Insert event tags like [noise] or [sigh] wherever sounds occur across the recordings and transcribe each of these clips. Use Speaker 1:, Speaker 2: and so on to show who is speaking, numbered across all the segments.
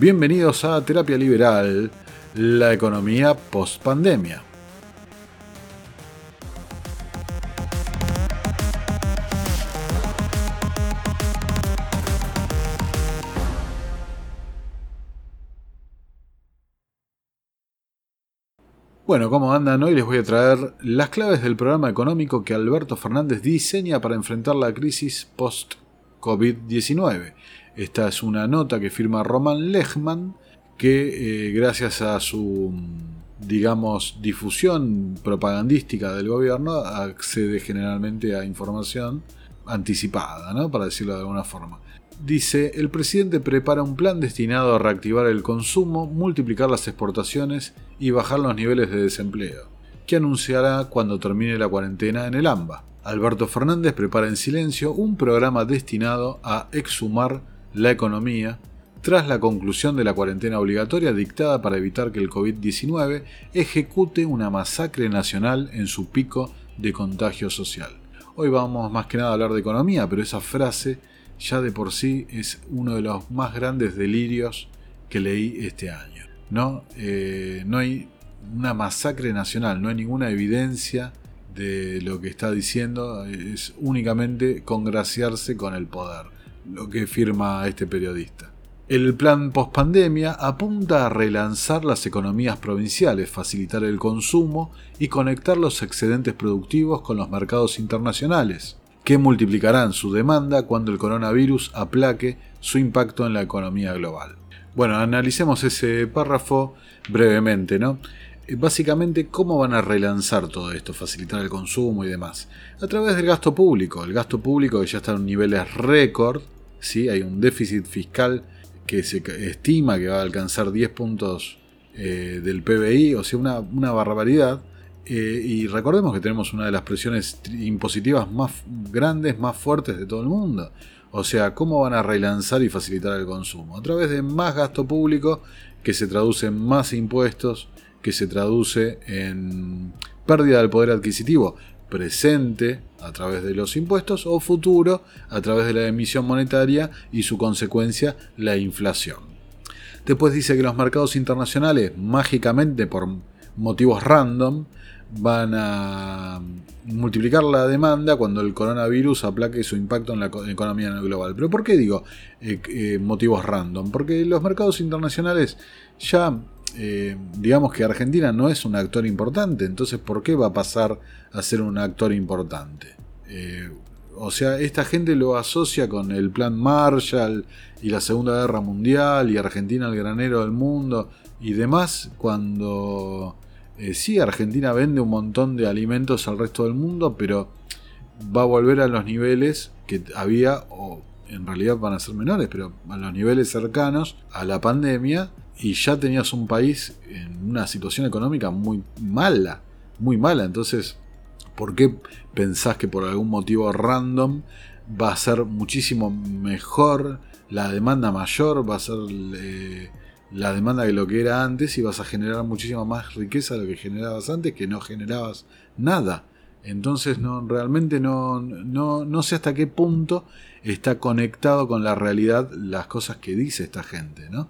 Speaker 1: Bienvenidos a Terapia Liberal, la economía post pandemia. Bueno, ¿cómo andan? Hoy les voy a traer las claves del programa económico que Alberto Fernández diseña para enfrentar la crisis post-COVID-19. Esta es una nota que firma Roman Lechman, que eh, gracias a su, digamos, difusión propagandística del gobierno accede generalmente a información anticipada, ¿no? para decirlo de alguna forma. Dice, el presidente prepara un plan destinado a reactivar el consumo, multiplicar las exportaciones y bajar los niveles de desempleo, que anunciará cuando termine la cuarentena en el AMBA. Alberto Fernández prepara en silencio un programa destinado a exhumar la economía tras la conclusión de la cuarentena obligatoria dictada para evitar que el COVID-19 ejecute una masacre nacional en su pico de contagio social. Hoy vamos más que nada a hablar de economía, pero esa frase ya de por sí es uno de los más grandes delirios que leí este año. No, eh, no hay una masacre nacional, no hay ninguna evidencia de lo que está diciendo, es únicamente congraciarse con el poder, lo que firma este periodista. El plan post-pandemia apunta a relanzar las economías provinciales, facilitar el consumo y conectar los excedentes productivos con los mercados internacionales que multiplicarán su demanda cuando el coronavirus aplaque su impacto en la economía global. Bueno, analicemos ese párrafo brevemente, ¿no? Eh, básicamente, ¿cómo van a relanzar todo esto? Facilitar el consumo y demás. A través del gasto público. El gasto público que ya está en niveles récord, ¿sí? Hay un déficit fiscal que se estima que va a alcanzar 10 puntos eh, del PBI, o sea, una, una barbaridad. Eh, y recordemos que tenemos una de las presiones impositivas más grandes, más fuertes de todo el mundo. O sea, ¿cómo van a relanzar y facilitar el consumo? A través de más gasto público que se traduce en más impuestos, que se traduce en pérdida del poder adquisitivo presente a través de los impuestos o futuro a través de la emisión monetaria y su consecuencia la inflación. Después dice que los mercados internacionales mágicamente por motivos random van a multiplicar la demanda cuando el coronavirus aplaque su impacto en la economía global. Pero ¿por qué digo eh, eh, motivos random? Porque los mercados internacionales ya, eh, digamos que Argentina no es un actor importante, entonces ¿por qué va a pasar a ser un actor importante? o sea, esta gente lo asocia con el plan Marshall y la Segunda Guerra Mundial y Argentina el granero del mundo y demás cuando eh, sí, Argentina vende un montón de alimentos al resto del mundo, pero va a volver a los niveles que había, o en realidad van a ser menores, pero a los niveles cercanos a la pandemia, y ya tenías un país en una situación económica muy mala, muy mala. Entonces, ¿por qué pensás que por algún motivo random va a ser muchísimo mejor, la demanda mayor, va a ser... Eh, la demanda de lo que era antes y vas a generar muchísima más riqueza de lo que generabas antes, que no generabas nada. Entonces no, realmente no, no, no sé hasta qué punto está conectado con la realidad las cosas que dice esta gente. ¿no?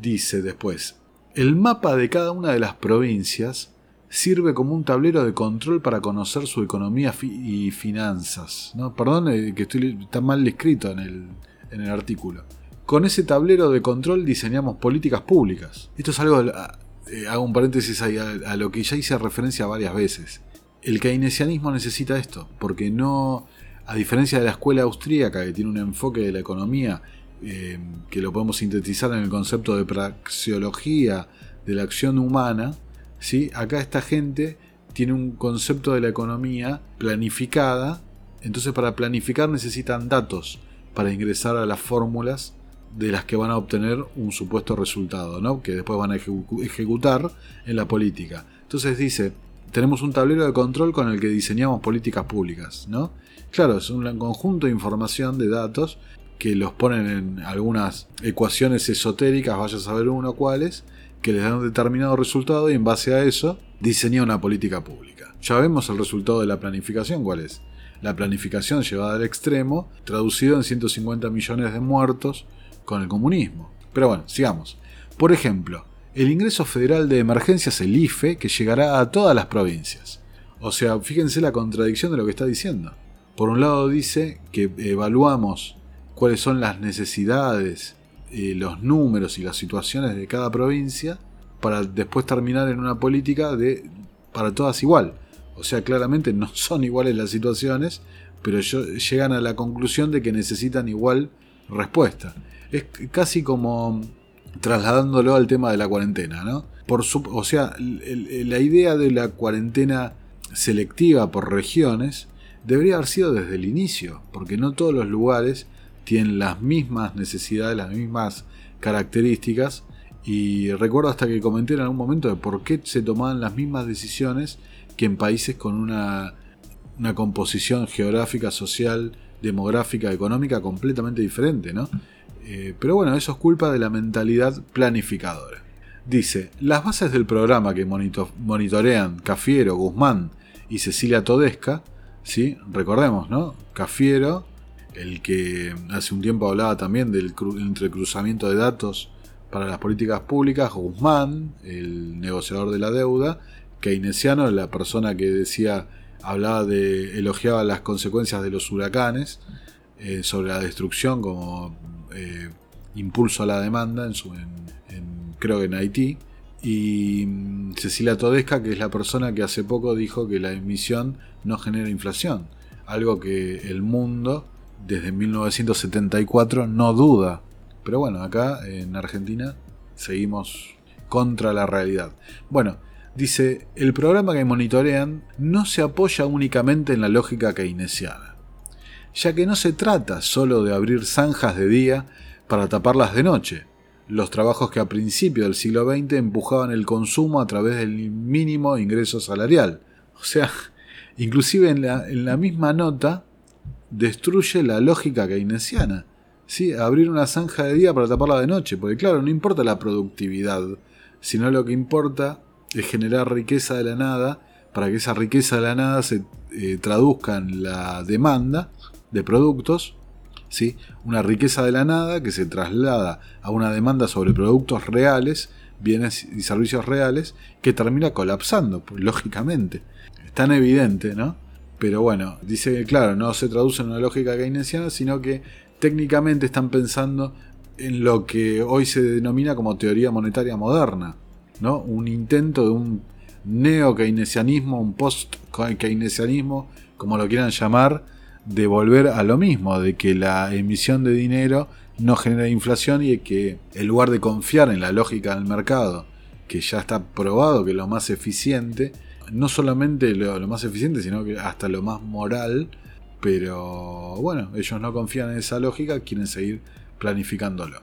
Speaker 1: Dice después, el mapa de cada una de las provincias sirve como un tablero de control para conocer su economía y finanzas. Perdón eh, que estoy, está mal escrito en el, en el artículo. Con ese tablero de control diseñamos políticas públicas. Esto es algo, eh, hago un paréntesis ahí, a, lo que ya hice referencia varias veces. El keynesianismo necesita esto, porque no, a diferencia de la escuela austríaca que tiene un enfoque de la economía eh, que lo podemos sintetizar en el concepto de praxeología de la acción humana, ¿sí? acá esta gente tiene un concepto de la economía planificada, entonces para planificar necesitan datos para ingresar a las fórmulas de las que van a obtener un supuesto resultado, ¿no? que después van a ejecutar en la política. Entonces dice, tenemos un tablero de control con el que diseñamos políticas públicas. ¿no? Claro, es un conjunto de información, de datos, que los ponen en algunas ecuaciones esotéricas, vaya a saber uno cuáles, que les dan un determinado resultado y en base a eso diseña una política pública. Ya vemos el resultado de la planificación, ¿cuál es? La planificación llevada al extremo, traducido en 150 millones de muertos, con el comunismo. Pero bueno, sigamos. Por ejemplo, el ingreso federal de emergencias, el IFE, que llegará a todas las provincias. O sea, fíjense la contradicción de lo que está diciendo. Por un lado dice que evaluamos cuáles son las necesidades, eh, los números y las situaciones de cada provincia para después terminar en una política de para todas igual. O sea, claramente no [laughs] son iguales las situaciones, pero llegan a la conclusión de que necesitan igual respuesta. Es casi como trasladándolo al tema de la cuarentena, ¿no? O sea, la idea de la cuarentena selectiva por regiones debería haber sido desde el inicio, porque no todos los lugares tienen las mismas necesidades, las mismas características. Y recuerdo hasta que comenté en algún momento de por qué se tomaban las mismas decisiones que en países con una, una composición geográfica, social, demográfica, económica completamente diferente, ¿no? Eh, pero bueno, eso es culpa de la mentalidad planificadora. Dice, las bases del programa que monitorean Cafiero, Guzmán y Cecilia Todesca, ¿sí? recordemos, ¿no? Cafiero, el que hace un tiempo hablaba también del entrecruzamiento de datos para las políticas públicas, Guzmán, el negociador de la deuda, keynesiano, la persona que decía, hablaba de, elogiaba las consecuencias de los huracanes eh, sobre la destrucción como eh, impulso a la demanda, creo que en Haití. Y mm, Cecilia Todesca, que es la persona que hace poco dijo que la emisión no genera inflación. Algo que el mundo desde 1974 no duda. Pero bueno, acá en Argentina seguimos contra la realidad. Bueno, dice, el programa que monitorean no se apoya únicamente en la lógica keynesiana ya que no se trata solo de abrir zanjas de día para taparlas de noche, los trabajos que a principios del siglo XX empujaban el consumo a través del mínimo ingreso salarial. O sea, inclusive en la, misma nota destruye la lógica keynesiana. ¿sí? Abrir una zanja de día para taparla de noche, porque claro, no importa la productividad, sino lo que importa es generar riqueza de la nada para que esa riqueza de la nada se eh, traduzca en la demanda de productos, ¿sí? una riqueza de la nada que se traslada a una demanda sobre productos reales, bienes y servicios reales, que termina colapsando, pues, lógicamente. Es tan evidente, ¿no? Pero bueno, dice que claro, no se traduce en una lógica keynesiana, sino que técnicamente están pensando en lo que hoy se denomina como teoría monetaria moderna, ¿no? Un intento de un neo-keynesianismo, un post-keynesianismo, como lo quieran llamar, de volver a lo mismo, de que la emisión de dinero no genera inflación y que en lugar de confiar en la lógica del mercado, que ya está probado que es lo más eficiente, no solamente lo, más eficiente, sino que hasta lo más moral, pero bueno, ellos no confían en esa lógica, quieren seguir planificándolo.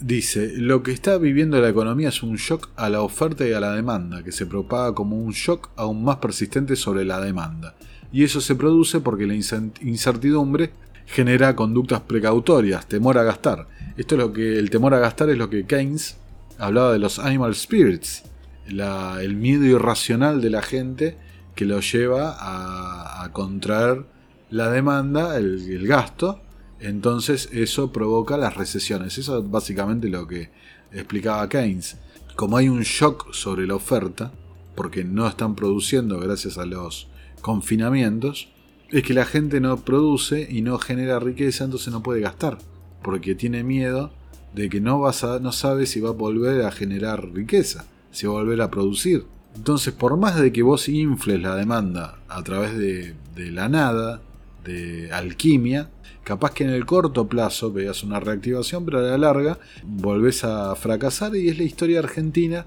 Speaker 1: Dice, lo que está viviendo la economía es un shock a la oferta y a la demanda, que se propaga como un shock aún más persistente sobre la demanda y eso se produce porque la incertidumbre genera conductas precautorias, temor a gastar. Esto es lo que el temor a gastar es lo que Keynes hablaba de los animal spirits, el miedo irracional de la gente que lo lleva a, contraer la demanda, el, gasto, entonces eso provoca las recesiones. Eso es básicamente lo que explicaba Keynes. Como hay un shock sobre la oferta, porque no están produciendo gracias a los confinamientos es que la gente no produce y no genera riqueza, entonces no puede gastar, porque tiene miedo de que no, vas a, no sabe si va a volver a generar riqueza, si va a volver a producir. Entonces, por más de que vos infles la demanda a través de, la nada, de alquimia, capaz que en el corto plazo veas una reactivación, pero a la larga volvés a fracasar y es la historia argentina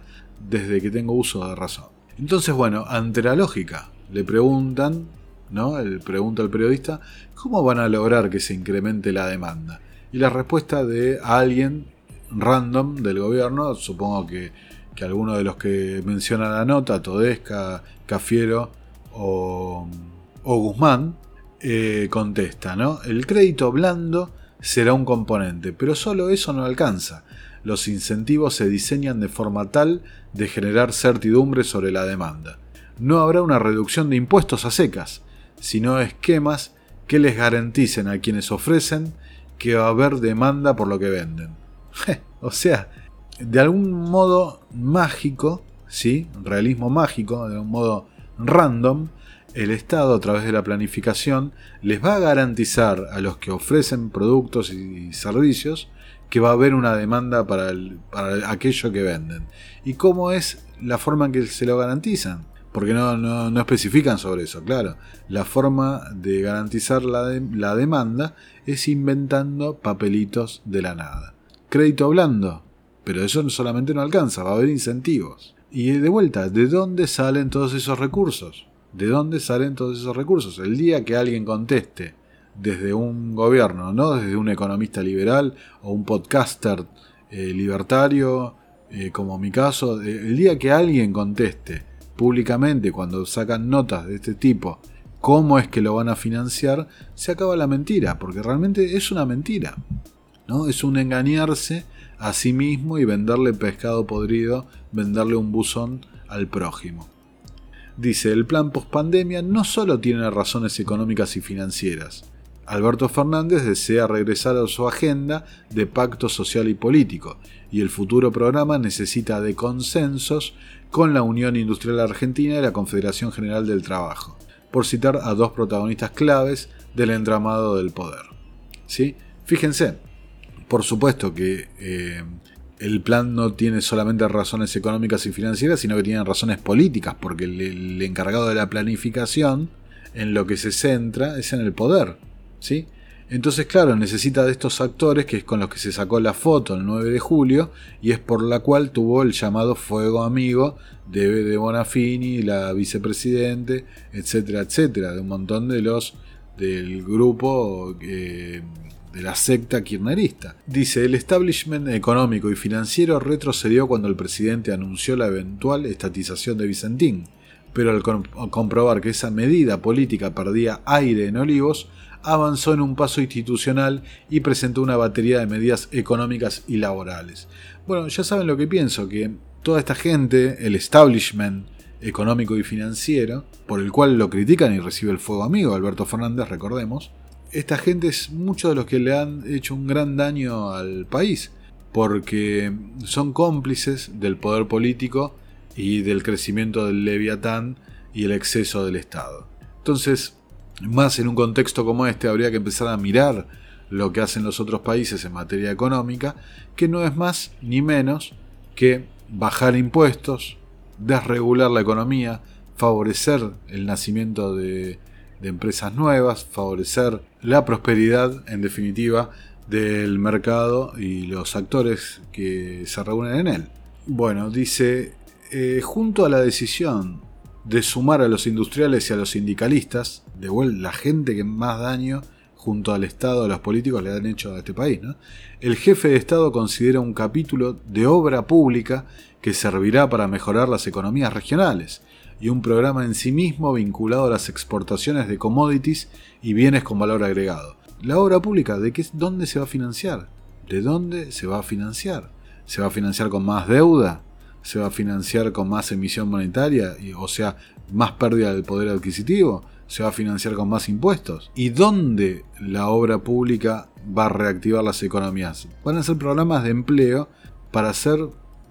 Speaker 1: desde que tengo uso de razón. Entonces, bueno, ante la lógica le preguntan, ¿no? El, pregunta al periodista, ¿cómo van a lograr que se incremente la demanda? Y la respuesta de alguien random del gobierno, supongo que, que alguno de los que menciona la nota, Todesca, Cafiero o, Guzmán, eh, contesta, ¿no? El crédito blando será un componente, pero solo eso no alcanza. Los incentivos se diseñan de forma tal de generar certidumbre sobre la demanda no habrá una reducción de impuestos a secas, sino esquemas que les garanticen a quienes ofrecen que va a haber demanda por lo que venden. [laughs] O sea, de algún modo mágico, ¿sí? Realismo mágico, de un modo random, el Estado a través de la planificación les va a garantizar a los que ofrecen productos y servicios que va a haber una demanda para, aquello que venden. ¿Y cómo es la forma en que se lo garantizan? Porque no, no, especifican sobre eso, claro. La forma de garantizar la, la demanda es inventando papelitos de la nada. Crédito blando, pero eso solamente no alcanza, va a haber incentivos. Y de vuelta, ¿de dónde salen todos esos recursos? ¿De dónde salen todos esos recursos? El día que alguien conteste desde un gobierno, no desde un economista liberal o un podcaster eh, libertario, eh, como mi caso, eh, el día que alguien conteste públicamente cuando sacan notas de este tipo cómo es que lo van a financiar, se acaba la mentira, porque realmente es una mentira. ¿no? Es un engañarse a sí mismo y venderle pescado podrido, venderle un buzón al prójimo. Dice, el plan post-pandemia no solo tiene razones económicas y financieras. Alberto Fernández desea regresar a su agenda de pacto social y político, y el futuro programa necesita de consensos con la Unión Industrial Argentina y la Confederación General del Trabajo, por citar a dos protagonistas claves del entramado del poder. ¿Sí? Fíjense, por supuesto que eh, el plan no tiene solamente razones económicas y financieras, sino que tiene razones políticas, porque el, encargado de la planificación en lo que se centra es en el poder. ¿sí? Entonces, claro, necesita de estos actores, que es con los que se sacó la foto el 9 de julio, y es por la cual tuvo el llamado fuego amigo de, de Bonafini, la vicepresidente, etcétera, etcétera, de un montón de los del grupo eh, de la secta kirchnerista. Dice, el establishment económico y financiero retrocedió cuando el presidente anunció la eventual estatización de Vicentín, pero al comprobar que esa medida política perdía aire en Olivos, avanzó en un paso institucional y presentó una batería de medidas económicas y laborales. Bueno, ya saben lo que pienso, que toda esta gente, el establishment económico y financiero, por el cual lo critican y recibe el fuego amigo Alberto Fernández, recordemos, esta gente es muchos de los que le han hecho un gran daño al país, porque son cómplices del poder político y del crecimiento del leviatán y el exceso del Estado. Entonces, más en un contexto como este, habría que empezar a mirar lo que hacen los otros países en materia económica, que no es más ni menos que bajar impuestos, desregular la economía, favorecer el nacimiento de de empresas nuevas, favorecer la prosperidad, en definitiva, del mercado y los actores que se reúnen en él. Bueno, dice, eh, junto a la decisión de sumar a los industriales y a los sindicalistas, de la gente que más daño junto al Estado, a los políticos le han hecho a este país, el jefe de Estado considera un capítulo de obra pública que servirá para mejorar las economías regionales y un programa en sí mismo vinculado a las exportaciones de commodities y bienes con valor agregado. La obra pública, ¿de qué, dónde se va a financiar? ¿De dónde se va a financiar? ¿Se va a financiar con más deuda? ¿Se va a financiar con más emisión monetaria? O sea, más pérdida del poder adquisitivo? ¿Se va a financiar con más impuestos? ¿Y dónde la obra pública va a reactivar las economías? Van a ser programas de empleo para hacer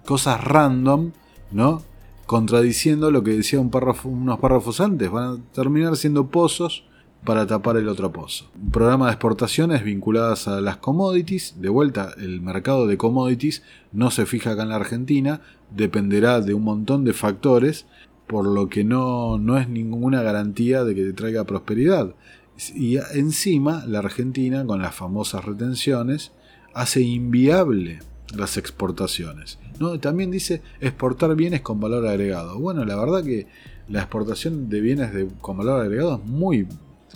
Speaker 1: cosas random, ¿no? Contradiciendo lo que decía unos párrafos antes, van a terminar siendo pozos para tapar el otro pozo. Un programa de exportaciones vinculadas a las commodities, de vuelta el mercado de commodities no se fija acá en la Argentina, dependerá de un montón de factores, por lo que no, no es ninguna garantía de que te traiga prosperidad. Y encima la Argentina, con las famosas retenciones, hace inviable las exportaciones. También dice exportar bienes con valor agregado. Bueno, la verdad que la exportación de bienes con valor agregado es muy,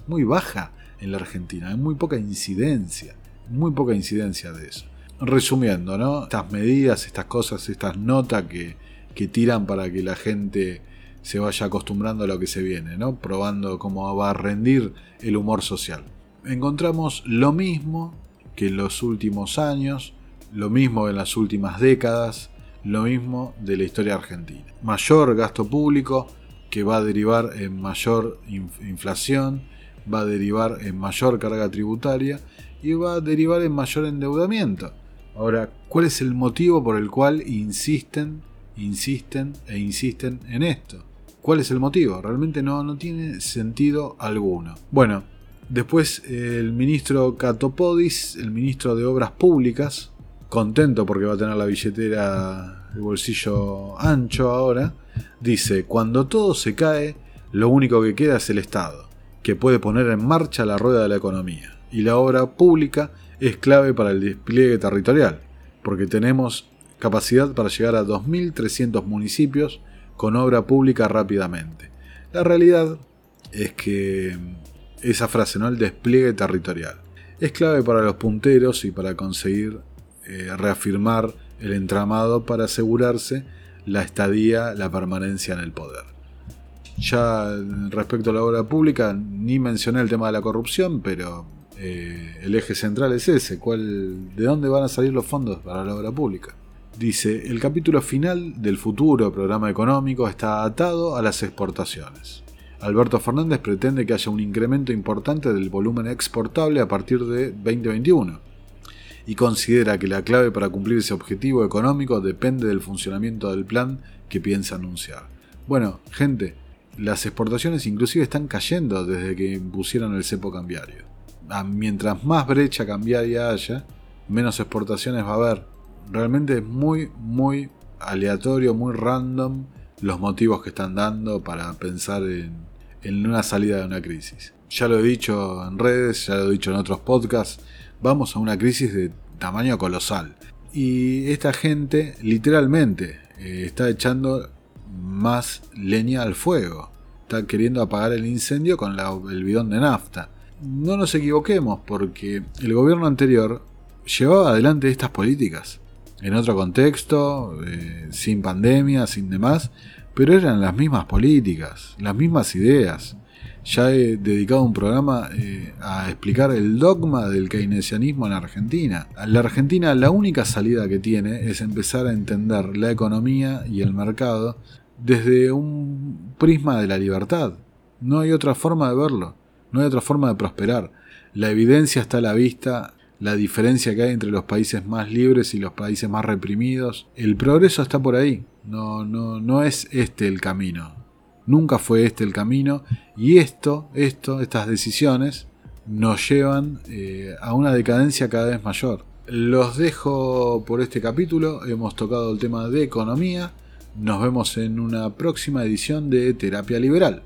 Speaker 1: muy baja en la Argentina, hay muy poca incidencia, muy poca incidencia de eso. Resumiendo, ¿no? Estas medidas, estas cosas, estas notas que, que tiran para que la gente se vaya acostumbrando a lo que se viene, ¿no? Probando cómo va a rendir el humor social. Encontramos lo mismo que en los últimos años, lo mismo en las últimas décadas, lo mismo de la historia argentina. Mayor gasto público que va a derivar en mayor inflación, va a derivar en mayor carga tributaria y va a derivar en mayor endeudamiento. Ahora, ¿cuál es el motivo por el cual insisten, insisten e insisten en esto? ¿Cuál es el motivo? Realmente no, no tiene sentido alguno. Bueno, después el ministro Catopodis, el ministro de Obras Públicas, contento porque va a tener la billetera, el bolsillo ancho ahora, dice, cuando todo se cae, lo único que queda es el Estado, que puede poner en marcha la rueda de la economía. Y la obra pública es clave para el despliegue territorial, porque tenemos capacidad para llegar a 2.300 municipios con obra pública rápidamente. La realidad es que esa frase, ¿no? El despliegue territorial. Es clave para los punteros y para conseguir eh, reafirmar el entramado para asegurarse la estadía, la permanencia en el poder. Ya respecto a la obra pública, ni mencioné el tema de la corrupción, pero eh, el eje central es ese, ¿cuál, ¿de dónde van a salir los fondos para la obra pública? Dice, el capítulo final del futuro programa económico está atado a las exportaciones. Alberto Fernández pretende que haya un incremento importante del volumen exportable a partir de 2021 y considera que la clave para cumplir ese objetivo económico depende del funcionamiento del plan que piensa anunciar. Bueno, gente, las exportaciones inclusive están cayendo desde que impusieron el cepo cambiario. Ah, mientras más brecha cambiaria haya, menos exportaciones va a haber realmente es muy, muy aleatorio, muy random los motivos que están dando para pensar en, en una salida de una crisis. Ya lo he dicho en redes, ya lo he dicho en otros podcasts, vamos a una crisis de tamaño colosal. Y esta gente literalmente eh, está echando más leña al fuego. Está queriendo apagar el incendio con el bidón de nafta. No nos equivoquemos porque el gobierno anterior llevaba adelante estas políticas en otro contexto, eh, sin pandemia, sin demás, pero eran las mismas políticas, las mismas ideas. Ya he dedicado un programa eh, a explicar el dogma del keynesianismo en Argentina. La Argentina la única salida que tiene es empezar a entender la economía y el mercado desde un prisma de la libertad. No hay otra forma de verlo, no hay otra forma de prosperar. La evidencia está a la vista la diferencia que hay entre los países más libres y los países más reprimidos. El progreso está por ahí. No, no, no es este el camino. Nunca fue este el camino. Y esto, esto, estas decisiones nos llevan eh, a una decadencia cada vez mayor. Los dejo por este capítulo. Hemos tocado el tema de economía. Nos vemos en una próxima edición de Terapia Liberal.